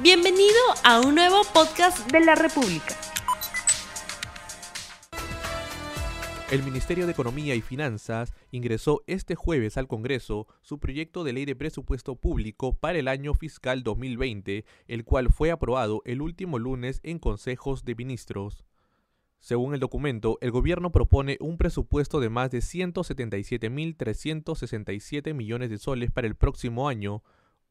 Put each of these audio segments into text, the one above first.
Bienvenido a un nuevo podcast de la República. El Ministerio de Economía y Finanzas ingresó este jueves al Congreso su proyecto de ley de presupuesto público para el año fiscal 2020, el cual fue aprobado el último lunes en consejos de ministros. Según el documento, el gobierno propone un presupuesto de más de 177.367 millones de soles para el próximo año,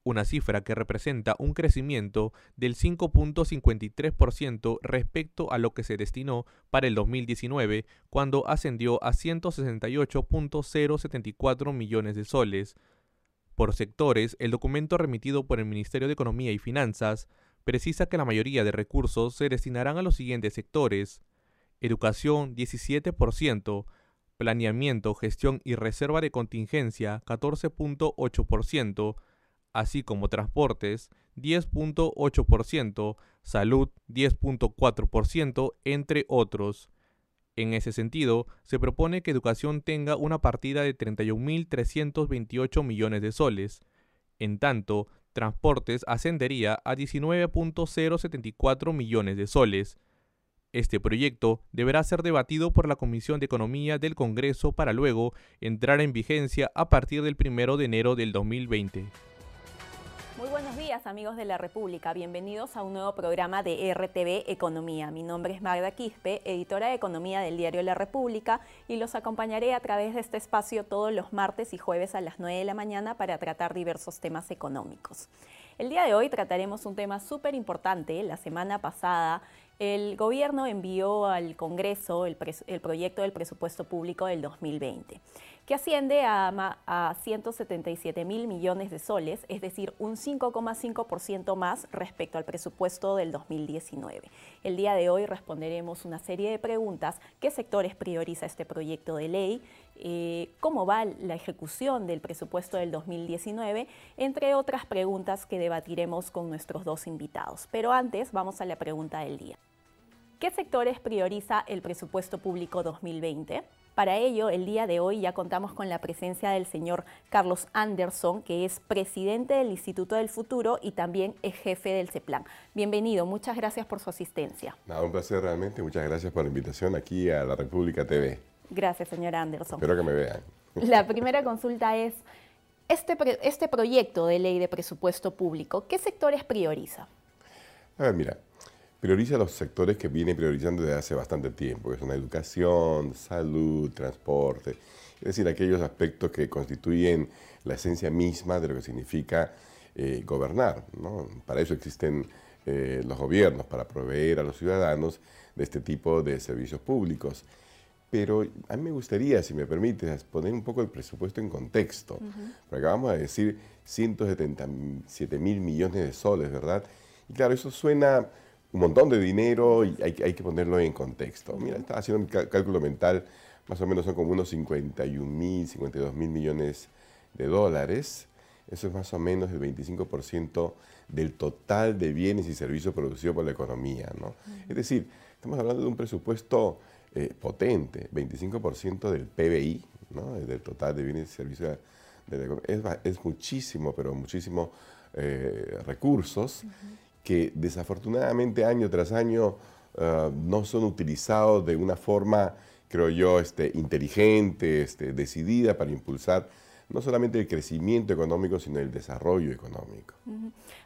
una cifra que representa un crecimiento del 5.53% respecto a lo que se destinó para el 2019, cuando ascendió a 168.074 millones de soles. Por sectores, el documento remitido por el Ministerio de Economía y Finanzas precisa que la mayoría de recursos se destinarán a los siguientes sectores. Educación 17%, planeamiento, gestión y reserva de contingencia 14.8%, así como transportes 10.8%, salud 10.4%, entre otros. En ese sentido, se propone que educación tenga una partida de 31.328 millones de soles. En tanto, transportes ascendería a 19.074 millones de soles. Este proyecto deberá ser debatido por la Comisión de Economía del Congreso para luego entrar en vigencia a partir del 1 de enero del 2020. Muy buenos días amigos de la República, bienvenidos a un nuevo programa de RTV Economía. Mi nombre es Magda Quispe, editora de Economía del diario La República y los acompañaré a través de este espacio todos los martes y jueves a las 9 de la mañana para tratar diversos temas económicos. El día de hoy trataremos un tema súper importante. La semana pasada el gobierno envió al Congreso el, proyecto del presupuesto público del 2020, que asciende a, a 177 mil millones de soles, es decir, un 5,5% más respecto al presupuesto del 2019. El día de hoy responderemos una serie de preguntas. ¿Qué sectores prioriza este proyecto de ley? Eh, ¿Cómo va la ejecución del presupuesto del 2019? Entre otras preguntas que debatiremos con nuestros dos invitados. Pero antes vamos a la pregunta del día. ¿Qué sectores prioriza el presupuesto público 2020? Para ello, el día de hoy ya contamos con la presencia del señor Carlos Anderson, que es presidente del Instituto del Futuro y también es jefe del CEPLAN. Bienvenido, muchas gracias por su asistencia. Nada, un placer realmente, muchas gracias por la invitación aquí a la República TV. Gracias, señor Anderson. Espero que me vean. La primera consulta es, este, este proyecto de ley de presupuesto público, ¿qué sectores prioriza? A ver, mira, prioriza los sectores que viene priorizando desde hace bastante tiempo, que son educación, salud, transporte, es decir, aquellos aspectos que constituyen la esencia misma de lo que significa eh, gobernar. Para eso existen eh, los gobiernos, para proveer a los ciudadanos de este tipo de servicios públicos. Pero a mí me gustaría, si me permites, poner un poco el presupuesto en contexto. Porque acabamos de decir 177 mil millones de soles, ¿verdad? Y claro, eso suena un montón de dinero y hay, hay que ponerlo en contexto. Mira, estaba haciendo un cálculo mental, más o menos son como unos 51 mil, 52 mil millones de dólares. Eso es más o menos el 25% del total de bienes y servicios producidos por la economía. ¿no? Es decir, estamos hablando de un presupuesto eh, potente, 25% del PBI, ¿no? del total de bienes y servicios de la economía. Es, muchísimo, pero muchísimo eh, recursos que desafortunadamente año tras año ah, no son utilizados de una forma, creo yo, este, inteligente, este, decidida para impulsar no solamente el crecimiento económico, sino el desarrollo económico.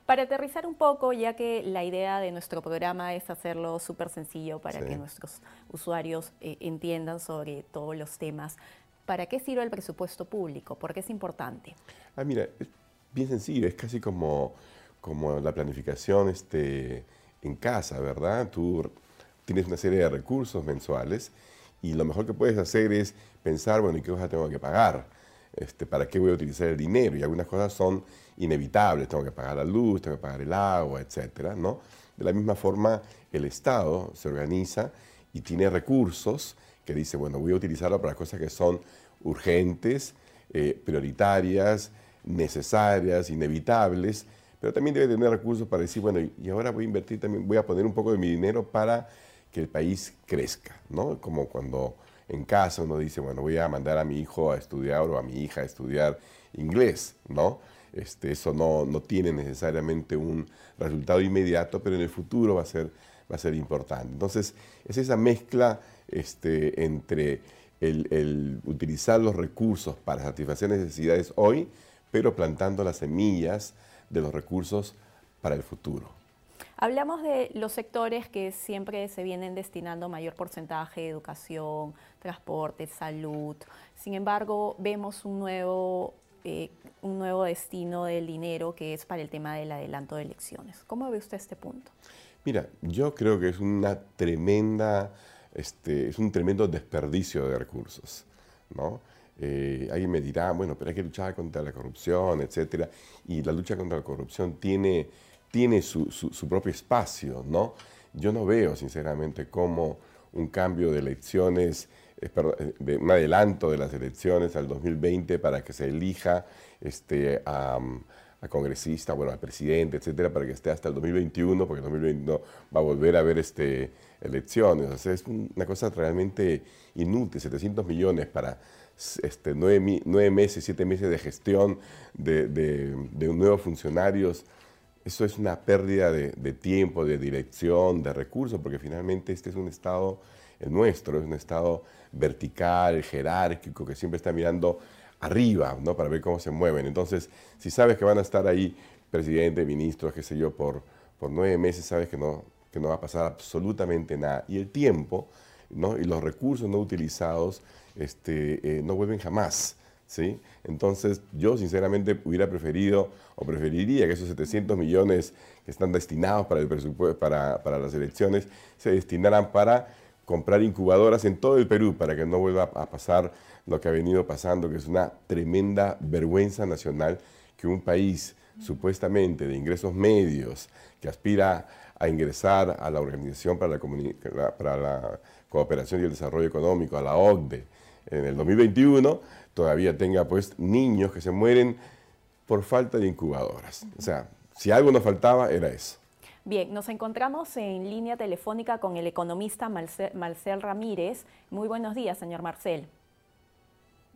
Para aterrizar un poco, ya que la idea de nuestro programa es hacerlo súper sencillo para que nuestros usuarios eh, entiendan sobre todos los temas, ¿para qué sirve el presupuesto público? ¿Por qué es importante? Ah, mira, es bien sencillo, es casi como como la planificación este, en casa, ¿verdad? Tú tienes una serie de recursos mensuales y lo mejor que puedes hacer es pensar, bueno, ¿y qué cosas tengo que pagar? Este, ¿Para qué voy a utilizar el dinero? Y algunas cosas son inevitables, tengo que pagar la luz, tengo que pagar el agua, etcétera, ¿no? De la misma forma, el Estado se organiza y tiene recursos que dice, bueno, voy a utilizarlo para cosas que son urgentes, eh, prioritarias, necesarias, inevitables, pero también debe tener recursos para decir, bueno, y ahora voy a invertir también, voy a poner un poco de mi dinero para que el país crezca, ¿no? Como cuando en casa uno dice, bueno, voy a mandar a mi hijo a estudiar o a mi hija a estudiar inglés, ¿no? Este, eso no, no, tiene necesariamente un resultado inmediato, pero en el futuro va a ser, va a ser importante. Entonces, es esa mezcla este, entre el, el, utilizar los recursos para satisfacer necesidades hoy, pero plantando las semillas de los recursos para el futuro. Hablamos de los sectores que siempre se vienen destinando mayor porcentaje de educación, transporte, salud. Sin embargo, vemos un nuevo, eh, un nuevo destino del dinero que es para el tema del adelanto de elecciones. ¿Cómo ve usted este punto? Mira, yo creo que es una tremenda, este, es un tremendo desperdicio de recursos, ¿no? Eh, alguien me dirá, bueno, pero hay que luchar contra la corrupción, etcétera, y la lucha contra la corrupción tiene tiene su, propio espacio, ¿no? Yo no veo, sinceramente, cómo un cambio de elecciones, eh, eh, un adelanto de las elecciones al 2020 para que se elija este, a, congresista, bueno, al presidente, etcétera, para que esté hasta el 2021, porque el 2021 va a volver a haber este, elecciones. O sea, es una cosa realmente inútil, 700 millones para este, nueve, meses, siete meses de gestión de, de, de nuevos funcionarios eso es una pérdida de, tiempo, de dirección, de recursos, porque finalmente este es un Estado, el nuestro, es un Estado vertical, jerárquico, que siempre está mirando arriba, ¿no? Para ver cómo se mueven. Entonces, si sabes que van a estar ahí presidente, ministros, qué sé yo, por, por nueve meses, sabes que no, que no va a pasar absolutamente nada. Y el tiempo, ¿no? Y los recursos no utilizados este, eh, no vuelven jamás. ¿sí? Entonces, yo sinceramente hubiera preferido o preferiría que esos 700 millones que están destinados para, el presupuesto, para, para las elecciones se destinaran para comprar incubadoras en todo el Perú para que no vuelva a pasar lo que ha venido pasando, que es una tremenda vergüenza nacional que un país supuestamente de ingresos medios que aspira a ingresar a la Organización para la, para la Cooperación y el Desarrollo Económico, a la OCDE, en el 2021, todavía tenga pues niños que se mueren por falta de incubadoras. O sea, si algo nos faltaba era eso. Bien, nos encontramos en línea telefónica con el economista Marcel, Ramírez. Muy buenos días, señor Marcel.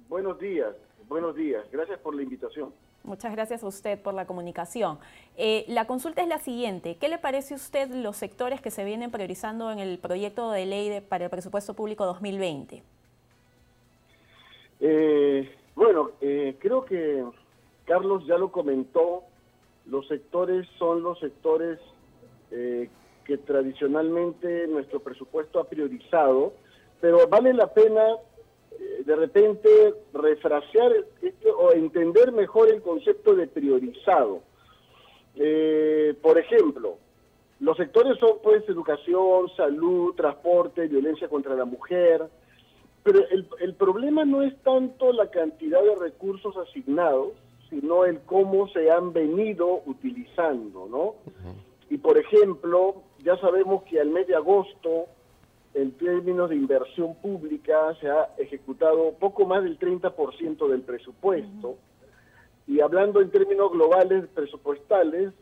Buenos días, buenos días. Gracias por la invitación. Muchas gracias a usted por la comunicación. Eh, la consulta es la siguiente. ¿Qué le parece a usted los sectores que se vienen priorizando en el proyecto de ley para el presupuesto público 2020? Eh, bueno, eh, creo que Carlos ya lo comentó, los sectores son los sectores eh, que tradicionalmente nuestro presupuesto ha priorizado, pero vale la pena de repente refrasear o entender mejor el concepto de priorizado. por ejemplo, los sectores son pues educación, salud, transporte, violencia contra la mujer, pero el, el problema no es tanto la cantidad de recursos asignados, sino el cómo se han venido utilizando, ¿no? Y por ejemplo, ya sabemos que al mes de agosto, en términos de inversión pública, se ha ejecutado poco más del 30% del presupuesto. Y hablando en términos globales presupuestales,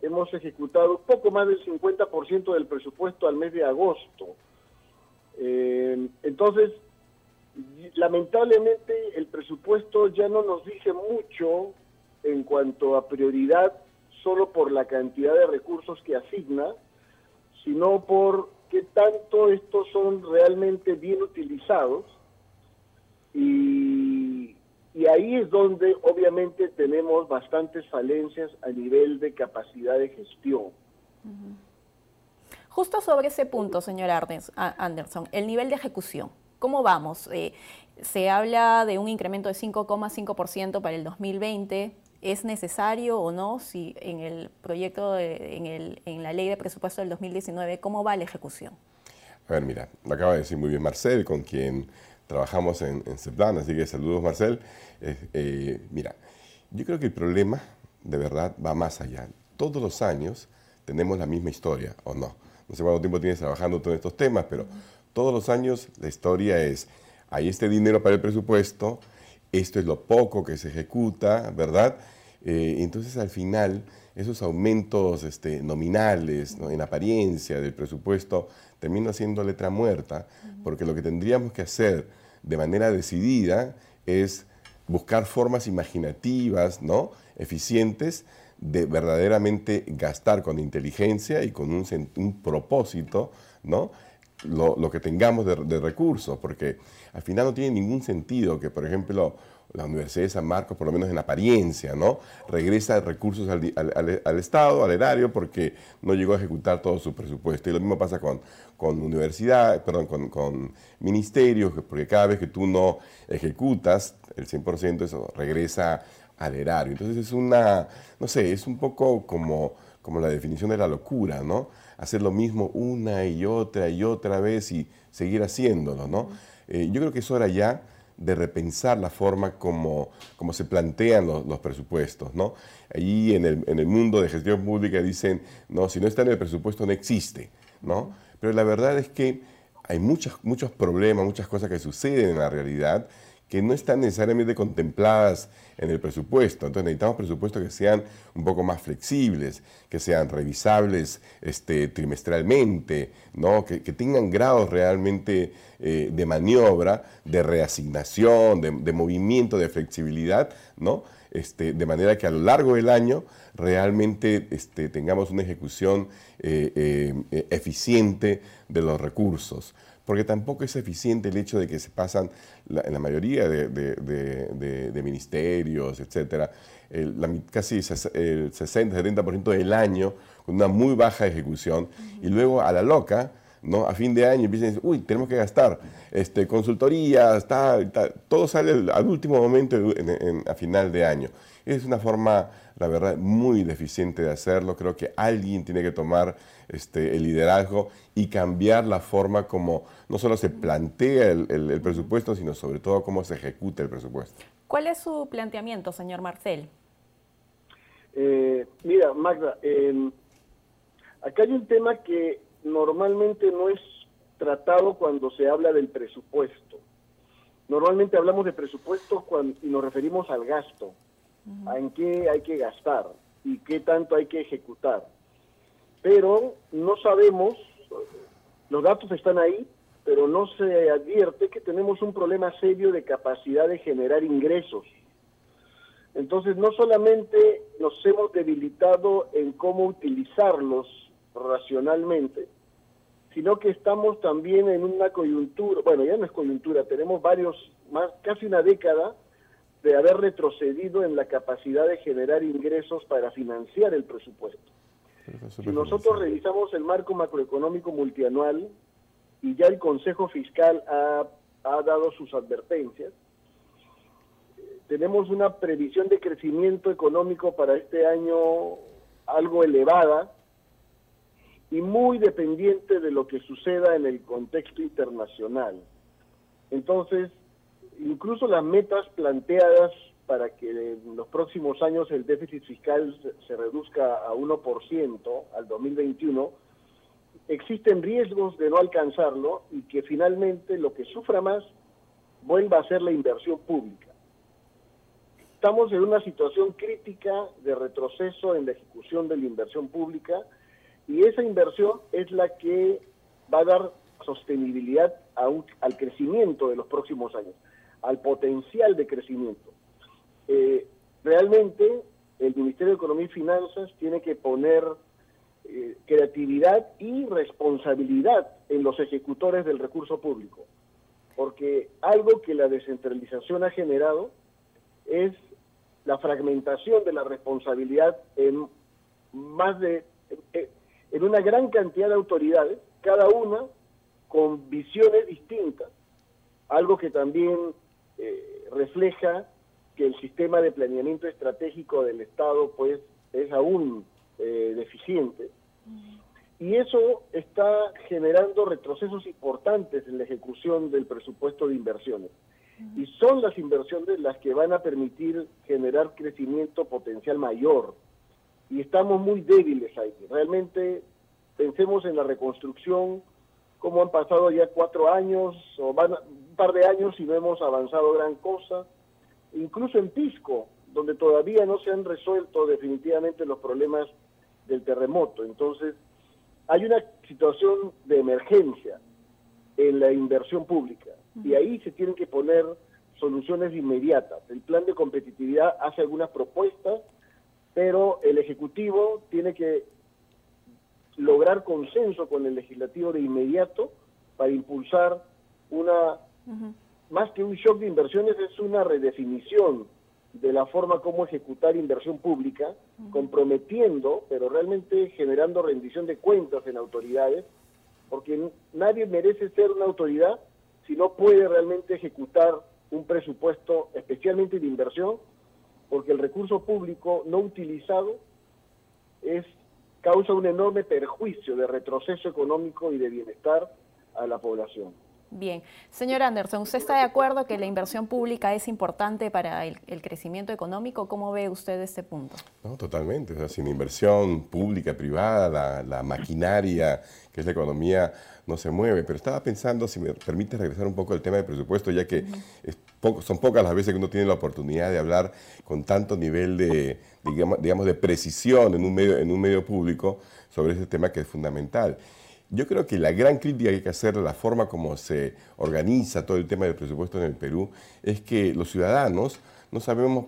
hemos ejecutado poco más del 50% del presupuesto al mes de agosto. Eh, entonces, lamentablemente el presupuesto ya no nos dice mucho en cuanto a prioridad solo por la cantidad de recursos que asigna, sino por qué tanto estos son realmente bien utilizados. Y, y ahí es donde obviamente tenemos bastantes falencias a nivel de capacidad de gestión. Justo sobre ese punto, señor Anderson, el nivel de ejecución. ¿Cómo vamos? Eh, se habla de un incremento de 5,5% para el 2020. ¿Es necesario o no? Si en el proyecto, en, el, en, la ley de presupuesto del 2019, ¿cómo va la ejecución? A ver, mira, lo acaba de decir muy bien Marcel, con quien trabajamos en, en CEPLAN, así que saludos Marcel. Eh, mira, yo creo que el problema de verdad va más allá. Todos los años tenemos la misma historia, ¿o no? no sé cuánto tiempo tienes trabajando todos estos temas, pero todos los años la historia es, hay este dinero para el presupuesto, esto es lo poco que se ejecuta, ¿verdad? Eh, entonces al final esos aumentos este, nominales en apariencia del presupuesto terminan siendo letra muerta, porque lo que tendríamos que hacer de manera decidida es buscar formas imaginativas, ¿no? eficientes de verdaderamente gastar con inteligencia y con un, propósito, ¿no? Lo, que tengamos de, de, recursos, porque al final no tiene ningún sentido que, por ejemplo, la Universidad de San Marcos, por lo menos en apariencia, ¿no? regresa recursos al, Estado, al erario, porque no llegó a ejecutar todo su presupuesto. Y lo mismo pasa con, con universidad, perdón, con, con, ministerios, porque cada vez que tú no ejecutas el 100%, eso regresa al erario. Entonces es una, no sé, es un poco como, como la definición de la locura, ¿no? Hacer lo mismo una y otra y otra vez y seguir haciéndolo, ¿no? Eh, yo creo que es hora ya de repensar la forma como, como se plantean los, presupuestos. ¿no? Allí en el, en el, mundo de gestión pública dicen, no, si no está en el presupuesto no existe. ¿no? Pero la verdad es que hay muchos, muchos problemas, muchas cosas que suceden en la realidad que no están necesariamente contempladas en el presupuesto. Entonces necesitamos presupuestos que sean un poco más flexibles, que sean revisables este, trimestralmente, ¿no? que, tengan grados realmente eh, de maniobra, de reasignación, de, movimiento, de flexibilidad, ¿no? Este, de manera que a lo largo del año realmente este, tengamos una ejecución eh, eh, eficiente de los recursos porque tampoco es eficiente el hecho de que se pasan, en la mayoría de, ministerios, etcétera, casi el 60-70% del año con una muy baja ejecución y luego a la loca, ¿no? a fin de año empiezan a decir, uy, tenemos que gastar este, consultorías, todo sale al último momento a final de año. Es una forma, la verdad, muy deficiente de hacerlo. Creo que alguien tiene que tomar este, el liderazgo y cambiar la forma como no solo se plantea el, presupuesto, sino sobre todo cómo se ejecuta el presupuesto. ¿Cuál es su planteamiento, señor Marcel? Eh, mira, Magda, eh, acá hay un tema que normalmente no es tratado cuando se habla del presupuesto. Normalmente hablamos de presupuesto cuando, y nos referimos al gasto, en qué hay que gastar y qué tanto hay que ejecutar. Pero no sabemos, los datos están ahí, pero no se advierte que tenemos un problema serio de capacidad de generar ingresos. Entonces, no solamente nos hemos debilitado en cómo utilizarlos racionalmente, sino que estamos también en una coyuntura, bueno, ya no es coyuntura, tenemos varios, más, casi una década de haber retrocedido en la capacidad de generar ingresos para financiar el presupuesto. Si nosotros revisamos el marco macroeconómico multianual y ya el Consejo Fiscal ha, ha dado sus advertencias, tenemos una previsión de crecimiento económico para este año algo elevada, y muy dependiente de lo que suceda en el contexto internacional. Entonces, incluso las metas planteadas para que en los próximos años el déficit fiscal se reduzca a 1% al 2021, existen riesgos de no alcanzarlo y que finalmente lo que sufra más vuelva a ser la inversión pública. Estamos en una situación crítica de retroceso en la ejecución de la inversión pública y esa inversión es la que va a dar sostenibilidad al crecimiento de los próximos años, al potencial de crecimiento. Eh, realmente el Ministerio de Economía y Finanzas tiene que poner eh, creatividad y responsabilidad en los ejecutores del recurso público, porque algo que la descentralización ha generado es la fragmentación de la responsabilidad en más de en una gran cantidad de autoridades, cada una con visiones distintas, algo que también eh, refleja que el sistema de planeamiento estratégico del Estado pues es aún eh, deficiente. Y eso está generando retrocesos importantes en la ejecución del presupuesto de inversiones. Y son las inversiones las que van a permitir generar crecimiento potencial mayor y estamos muy débiles ahí. Realmente pensemos en la reconstrucción, como han pasado ya cuatro años o van un par de años y no hemos avanzado gran cosa. Incluso en Pisco, donde todavía no se han resuelto definitivamente los problemas del terremoto. Entonces, hay una situación de emergencia en la inversión pública y ahí se tienen que poner soluciones inmediatas. El plan de competitividad hace algunas propuestas, pero el Ejecutivo tiene que lograr consenso con el legislativo de inmediato para impulsar una, más que un shock de inversiones, es una redefinición de la forma como ejecutar inversión pública, comprometiendo, pero realmente generando rendición de cuentas en autoridades, porque nadie merece ser una autoridad si no puede realmente ejecutar un presupuesto, especialmente de inversión, porque el recurso público no utilizado es causa un enorme perjuicio de retroceso económico y de bienestar a la población. Bien. Señor Anderson, ¿usted está de acuerdo que la inversión pública es importante para el, crecimiento económico? ¿Cómo ve usted este punto? No, totalmente. O sea, sin inversión pública, privada, la, maquinaria, que es la economía, no se mueve. Pero estaba pensando, si me permite regresar un poco al tema del presupuesto, ya que son pocas las veces que uno tiene la oportunidad de hablar con tanto nivel de, digamos, digamos, de precisión en un, medio, en un medio público sobre ese tema que es fundamental. Yo creo que la gran crítica que hay que hacer de la forma como se organiza todo el tema del presupuesto en el Perú es que los ciudadanos no sabemos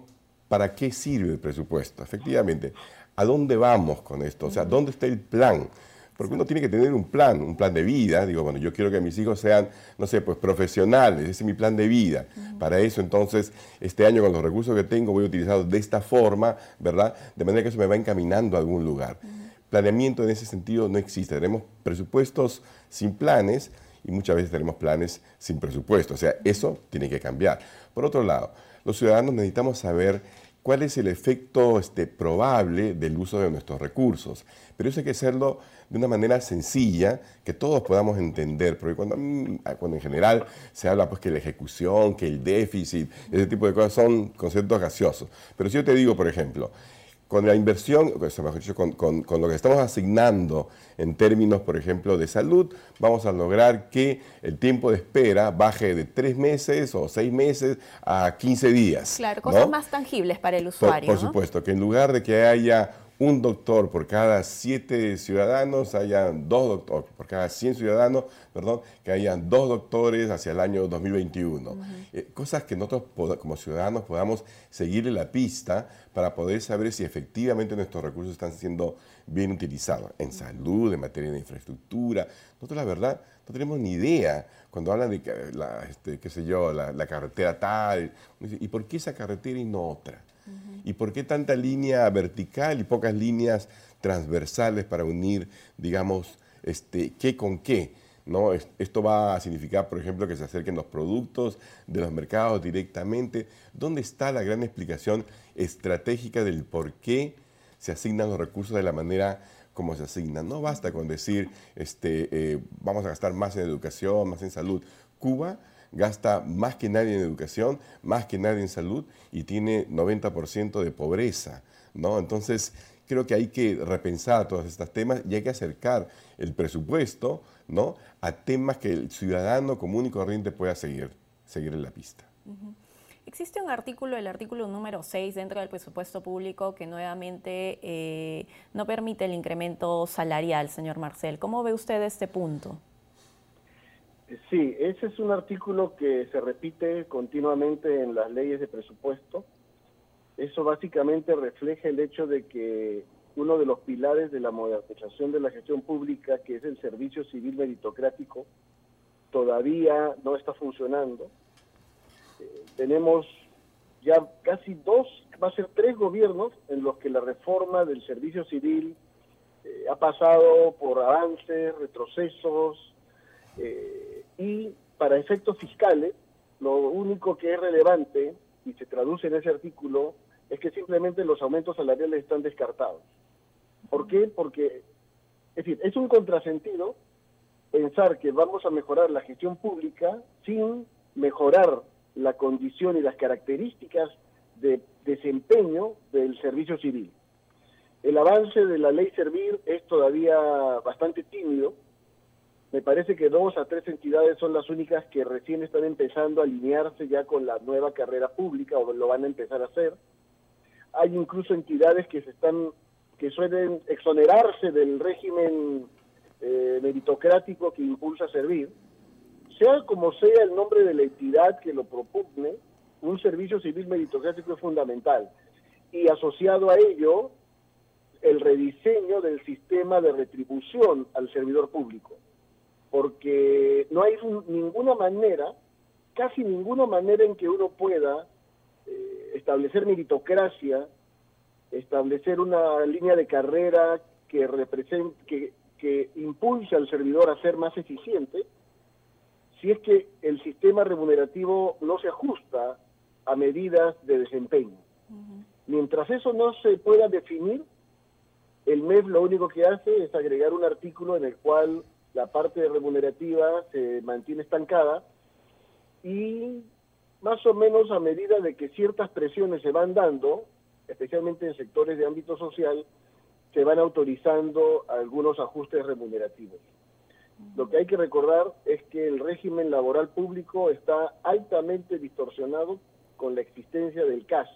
para qué sirve el presupuesto. Efectivamente, ¿a dónde vamos con esto? O sea, ¿dónde está el plan? Porque uno tiene que tener un plan, un plan de vida. Digo, bueno, yo quiero que mis hijos sean, no sé, pues profesionales, ese es mi plan de vida. Para eso, entonces, este año con los recursos que tengo voy a utilizarlos de esta forma, ¿verdad? De manera que eso me va encaminando a algún lugar planeamiento en ese sentido no existe. Tenemos presupuestos sin planes y muchas veces tenemos planes sin presupuesto. O sea, eso tiene que cambiar. Por otro lado, los ciudadanos necesitamos saber cuál es el efecto este, probable del uso de nuestros recursos. Pero eso hay que hacerlo de una manera sencilla, que todos podamos entender, porque cuando, mm, cuando en general se habla pues que la ejecución, que el déficit, ese tipo de cosas son conceptos gaseosos. Pero si yo te digo, por ejemplo, con la inversión, con, con, con, lo que estamos asignando en términos, por ejemplo, de salud, vamos a lograr que el tiempo de espera baje de tres meses o seis meses a 15 días. Claro, cosas más tangibles para el usuario. Por, supuesto, que en lugar de que haya un doctor por cada siete ciudadanos, haya dos doctores, por cada 100 ciudadanos, perdón, que hayan dos doctores hacia el año 2021. Eh, cosas que nosotros como ciudadanos podamos seguirle la pista para poder saber si efectivamente nuestros recursos están siendo bien utilizados en salud, en materia de infraestructura. Nosotros la verdad no tenemos ni idea cuando hablan de, la, este, qué sé yo, la, la carretera tal, ¿y por qué esa carretera y no otra? ¿Y por qué tanta línea vertical y pocas líneas transversales para unir, digamos, este, qué con qué? ¿no? Esto va a significar, por ejemplo, que se acerquen los productos de los mercados directamente. ¿Dónde está la gran explicación estratégica del por qué se asignan los recursos de la manera como se asignan? No basta con decir, este, eh, vamos a gastar más en educación, más en salud. Cuba gasta más que nadie en educación, más que nadie en salud y tiene 90% de pobreza, ¿no? Entonces, creo que hay que repensar todos estos temas y hay que acercar el presupuesto, ¿no? a temas que el ciudadano común y corriente pueda seguir, seguir en la pista. Existe un artículo, el artículo número 6 dentro del presupuesto público que nuevamente eh, no permite el incremento salarial, señor Marcel. ¿Cómo ve usted este punto? Sí, ese es un artículo que se repite continuamente en las leyes de presupuesto. Eso básicamente refleja el hecho de que uno de los pilares de la modernización de la gestión pública, que es el servicio civil meritocrático, todavía no está funcionando. Eh, tenemos ya casi dos, va a ser tres gobiernos en los que la reforma del servicio civil eh, ha pasado por avances, retrocesos, eh, y para efectos fiscales, lo único que es relevante y se traduce en ese artículo es que simplemente los aumentos salariales están descartados. ¿Por qué? Porque, es decir, es un contrasentido pensar que vamos a mejorar la gestión pública sin mejorar la condición y las características de desempeño del servicio civil. El avance de la ley Servir es todavía bastante tímido, me parece que dos a tres entidades son las únicas que recién están empezando a alinearse ya con la nueva carrera pública o lo van a empezar a hacer. Hay incluso entidades que se están que suelen exonerarse del régimen eh, meritocrático que impulsa a servir. Sea como sea el nombre de la entidad que lo propugne, un servicio civil meritocrático es fundamental. Y asociado a ello, el rediseño del sistema de retribución al servidor público. Porque no hay ninguna manera, casi ninguna manera en que uno pueda eh, establecer meritocracia, establecer una línea de carrera que represente, que, que impulse al servidor a ser más eficiente, si es que el sistema remunerativo no se ajusta a medidas de desempeño. Mientras eso no se pueda definir, el MEF lo único que hace es agregar un artículo en el cual la parte remunerativa se mantiene estancada y más o menos a medida de que ciertas presiones se van dando, especialmente en sectores de ámbito social, se van autorizando algunos ajustes remunerativos. Lo que hay que recordar es que el régimen laboral público está altamente distorsionado con la existencia del CAS.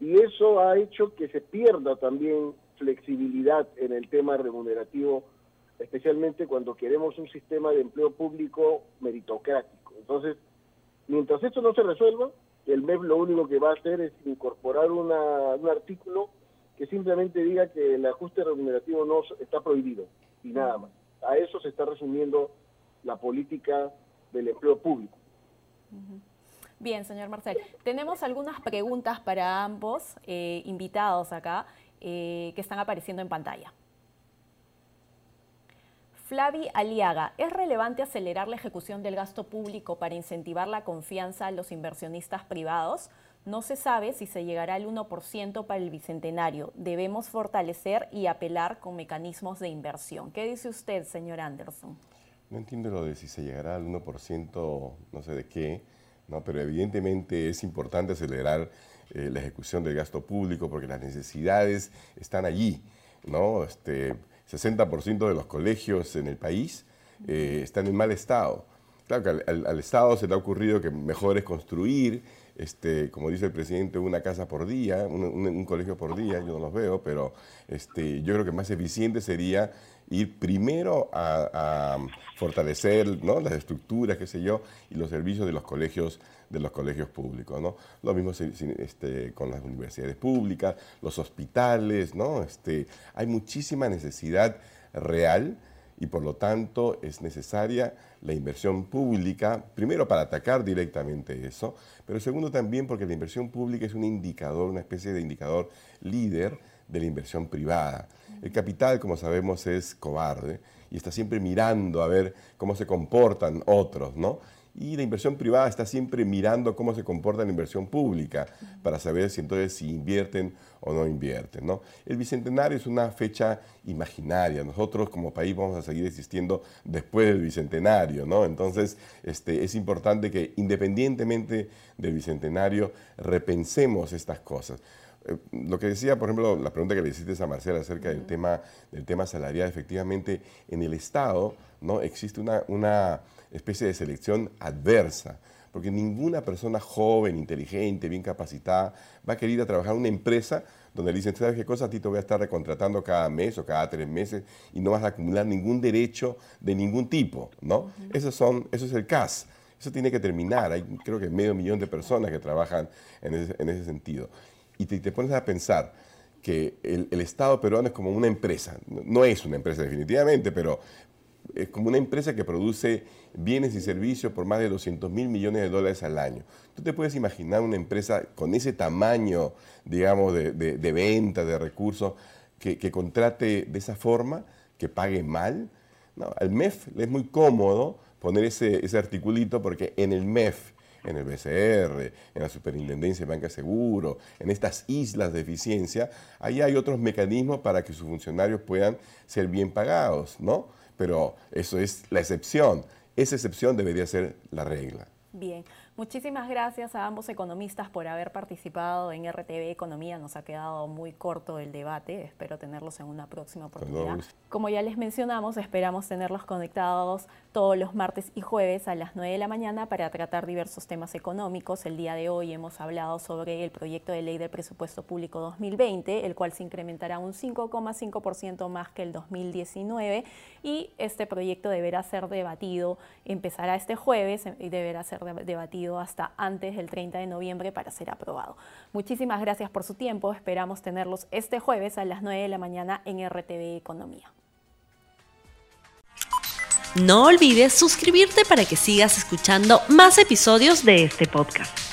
Y eso ha hecho que se pierda también flexibilidad en el tema remunerativo, especialmente cuando queremos un sistema de empleo público meritocrático. Entonces, mientras esto no se resuelva, el MEP lo único que va a hacer es incorporar un artículo que simplemente diga que el ajuste remunerativo no está prohibido y nada más. A eso se está resumiendo la política del empleo público. Bien, señor Marcel. Tenemos algunas preguntas para ambos eh, invitados acá eh, que están apareciendo en pantalla. Flavi Aliaga, ¿es relevante acelerar la ejecución del gasto público para incentivar la confianza a los inversionistas privados? No se sabe si se llegará al 1% para el bicentenario. Debemos fortalecer y apelar con mecanismos de inversión. ¿Qué dice usted, señor Anderson? No entiendo lo de si se llegará al 1%, no sé de qué, ¿no? pero evidentemente es importante acelerar eh, la ejecución del gasto público porque las necesidades están allí. ¿no? Este, 60% de los colegios en el país eh, están en mal estado. Claro que al, Estado se le ha ocurrido que mejor es construir, este, como dice el presidente, una casa por día, un, colegio por día, yo no los veo, pero este, yo creo que más eficiente sería ir primero a, fortalecer las estructuras, qué sé yo, y los servicios de los colegios de los colegios públicos, ¿no? Lo mismo este, con las universidades públicas, los hospitales, ¿no? Este, hay muchísima necesidad real y por lo tanto es necesaria la inversión pública, primero para atacar directamente eso, pero segundo también porque la inversión pública es un indicador, una especie de indicador líder de la inversión privada. El capital, como sabemos, es cobarde y está siempre mirando a ver cómo se comportan otros, ¿no? y la inversión privada está siempre mirando cómo se comporta la inversión pública para saber si entonces si invierten o no invierten. ¿no? El Bicentenario es una fecha imaginaria. Nosotros como país vamos a seguir existiendo después del Bicentenario. ¿no? Entonces este, es importante que independientemente del Bicentenario repensemos estas cosas eh, lo que decía, por ejemplo, la pregunta que le hiciste a Marcela acerca del tema, del tema salarial, efectivamente, en el Estado ¿no? existe una, una especie de selección adversa, porque ninguna persona joven, inteligente, bien capacitada va a querer ir a trabajar en una empresa donde le dicen, ¿sabes qué cosa? A ti te voy a estar recontratando cada mes o cada tres meses y no vas a acumular ningún derecho de ningún tipo, ¿no? eso, son, eso es el CAS. Eso tiene que terminar. Hay creo que medio millón de personas que trabajan en ese, sentido. Y te, pones a pensar que el, Estado peruano es como una empresa. No es una empresa definitivamente, pero es como una empresa que produce bienes y servicios por más de 200 mil millones de dólares al año. ¿Tú te puedes imaginar una empresa con ese tamaño, digamos, de, de, venta, de recursos, que, contrate de esa forma, que pague mal? No, al MEF le es muy cómodo poner ese, ese articulito porque en el MEF, en el BCR, en la Superintendencia de Banca Seguro, en estas islas de eficiencia, ahí hay otros mecanismos para que sus funcionarios puedan ser bien pagados, ¿no? Pero eso es la excepción. Esa excepción debería ser la regla. Bien. Muchísimas gracias a ambos economistas por haber participado en RTV Economía. Nos ha quedado muy corto el debate. Espero tenerlos en una próxima oportunidad. Como ya les mencionamos, esperamos tenerlos conectados todos los martes y jueves a las 9 de la mañana para tratar diversos temas económicos. El día de hoy hemos hablado sobre el proyecto de ley del presupuesto público 2020, el cual se incrementará un 5,5% más que el 2019 y este proyecto deberá ser debatido, empezará este jueves y deberá ser debatido hasta antes del 30 de noviembre para ser aprobado. Muchísimas gracias por su tiempo. Esperamos tenerlos este jueves a las 9 de la mañana en RTV Economía. No olvides suscribirte para que sigas escuchando más episodios de este podcast.